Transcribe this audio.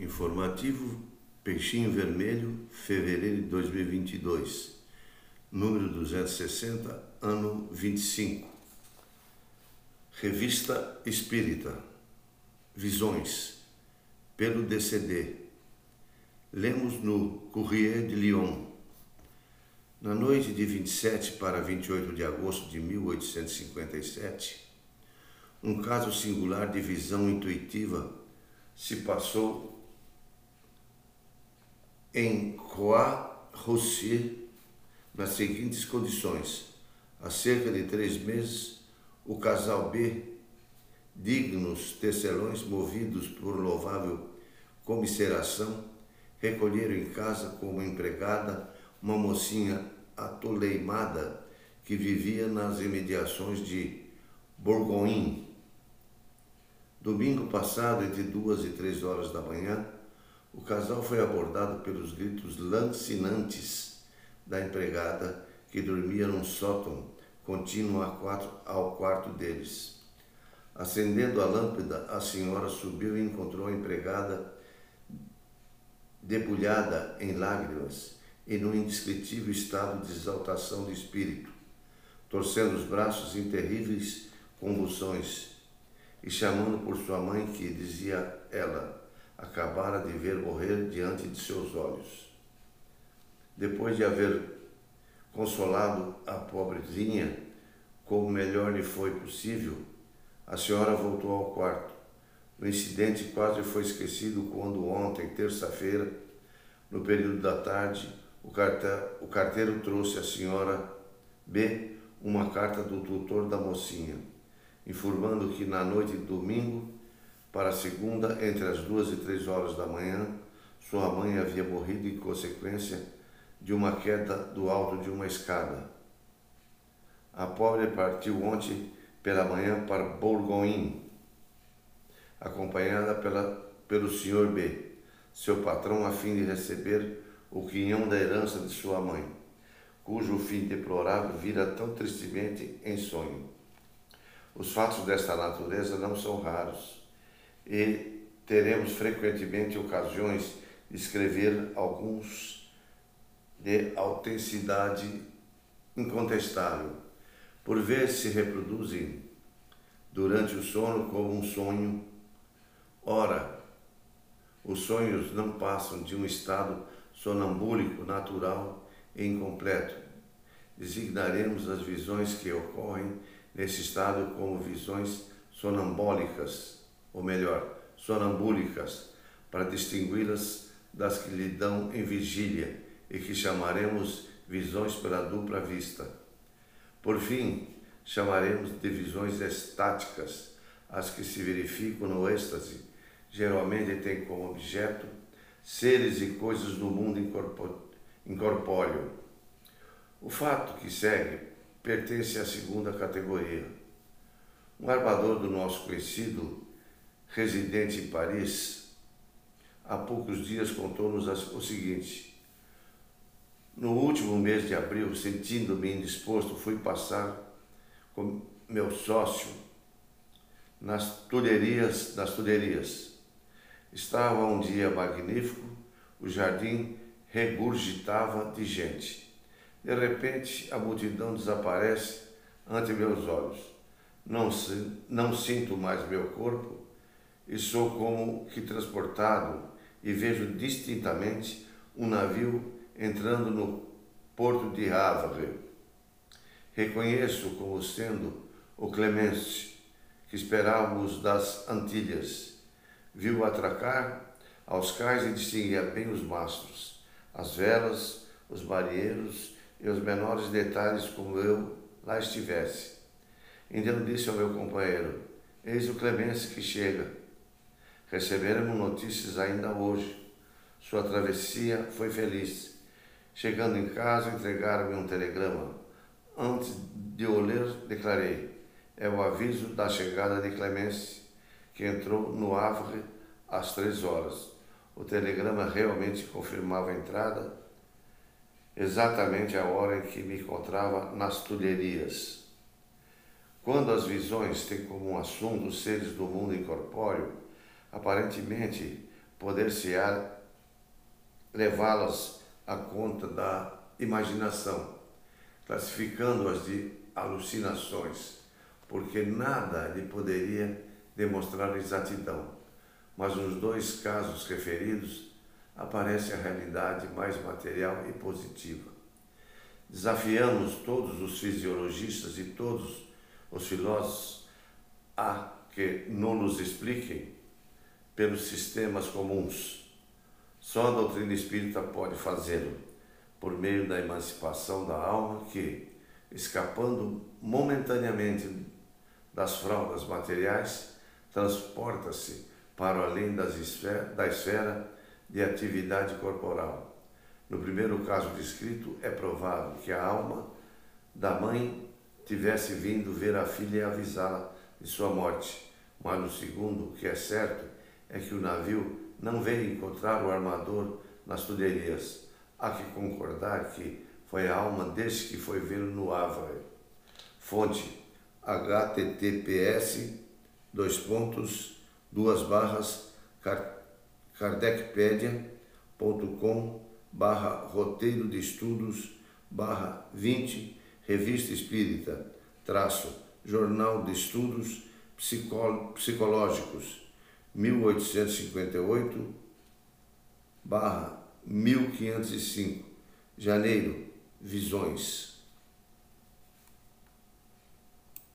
Informativo Peixinho Vermelho, fevereiro de 2022, número 260, ano 25. Revista Espírita, Visões, pelo DCD. Lemos no Courrier de Lyon. Na noite de 27 para 28 de agosto de 1857, um caso singular de visão intuitiva se passou em Croix-Roussy nas seguintes condições. Há cerca de três meses, o casal B, dignos tecelões movidos por louvável comisseração, recolheram em casa como empregada uma mocinha atoleimada que vivia nas imediações de Bourgogne. Domingo passado, entre duas e três horas da manhã, o casal foi abordado pelos gritos lancinantes da empregada que dormia num sótão contínuo ao quarto deles. Acendendo a lâmpada, a senhora subiu e encontrou a empregada debulhada em lágrimas e num indescritível estado de exaltação de espírito, torcendo os braços em terríveis convulsões e chamando por sua mãe, que dizia ela, acabara de ver morrer diante de seus olhos. Depois de haver consolado a pobrezinha como melhor lhe foi possível, a senhora voltou ao quarto. O incidente quase foi esquecido quando ontem, terça-feira, no período da tarde, o, o carteiro trouxe à senhora B uma carta do tutor da mocinha, informando que na noite de domingo para a segunda, entre as duas e três horas da manhã, sua mãe havia morrido em consequência de uma queda do alto de uma escada. A pobre partiu ontem pela manhã para Bourgogne, acompanhada pela, pelo Sr. B, seu patrão, a fim de receber o quinhão da herança de sua mãe, cujo fim deplorável vira tão tristemente em sonho. Os fatos desta natureza não são raros e teremos frequentemente ocasiões de escrever alguns de autenticidade incontestável. Por vezes se reproduzem durante o sono como um sonho. Ora, os sonhos não passam de um estado sonambúlico natural e incompleto. Designaremos as visões que ocorrem nesse estado como visões sonambólicas ou melhor, sonambúlicas, para distingui-las das que lhe dão em vigília e que chamaremos visões pela dupla vista. Por fim, chamaremos de visões estáticas, as que se verificam no êxtase, geralmente têm como objeto seres e coisas do mundo incorpóreo. O fato que segue pertence à segunda categoria. Um armador do nosso conhecido residente em Paris, há poucos dias contou-nos o seguinte: No último mês de abril, sentindo-me indisposto, fui passar com meu sócio nas tulherias, nas tulherias. Estava um dia magnífico, o jardim regurgitava de gente. De repente, a multidão desaparece ante meus olhos. Não, não sinto mais meu corpo e sou como que transportado e vejo distintamente um navio entrando no porto de Havre. Reconheço como sendo o Clemence que esperávamos das Antilhas. Viu atracar aos cais e distinguia bem os mastros, as velas, os marinheiros e os menores detalhes como eu lá estivesse. Então disse ao meu companheiro, eis o Clemence que chega Receberemos notícias ainda hoje. Sua travessia foi feliz. Chegando em casa, entregaram-me um telegrama. Antes de o ler, declarei: é o aviso da chegada de Clemence, que entrou no Havre às três horas. O telegrama realmente confirmava a entrada, exatamente a hora em que me encontrava nas tulherias. Quando as visões têm como assunto os seres do mundo incorpóreo, Aparentemente, poder-se-á levá-las à conta da imaginação, classificando-as de alucinações, porque nada lhe poderia demonstrar exatidão. Mas nos dois casos referidos aparece a realidade mais material e positiva. Desafiamos todos os fisiologistas e todos os filósofos a que não nos expliquem pelos sistemas comuns. Só a doutrina espírita pode fazê-lo, por meio da emancipação da alma que, escapando momentaneamente das fraldas materiais, transporta-se para além esfer da esfera de atividade corporal no primeiro caso descrito, é provável que a alma da mãe tivesse vindo ver a filha e avisá-la de sua morte, mas no segundo, o que é certo é que o navio não veio encontrar o armador nas tuderias. Há que concordar que foi a alma desse que foi vê-lo no Ávaro. Fonte https dois pontos duas barras kardecpedia.com barra roteiro de estudos, barra 20, Revista Espírita, traço, Jornal de Estudos Psicológicos, 1858, barra 1505, Janeiro, Visões.